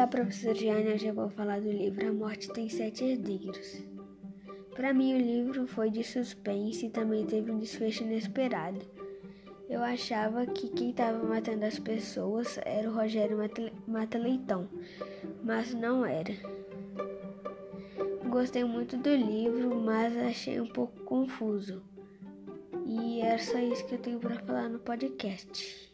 Olá, professor Jane. Hoje eu vou falar do livro A Morte Tem Sete Herdeiros. Para mim, o livro foi de suspense e também teve um desfecho inesperado. Eu achava que quem estava matando as pessoas era o Rogério Mataleitão, mas não era. Gostei muito do livro, mas achei um pouco confuso. E é só isso que eu tenho para falar no podcast.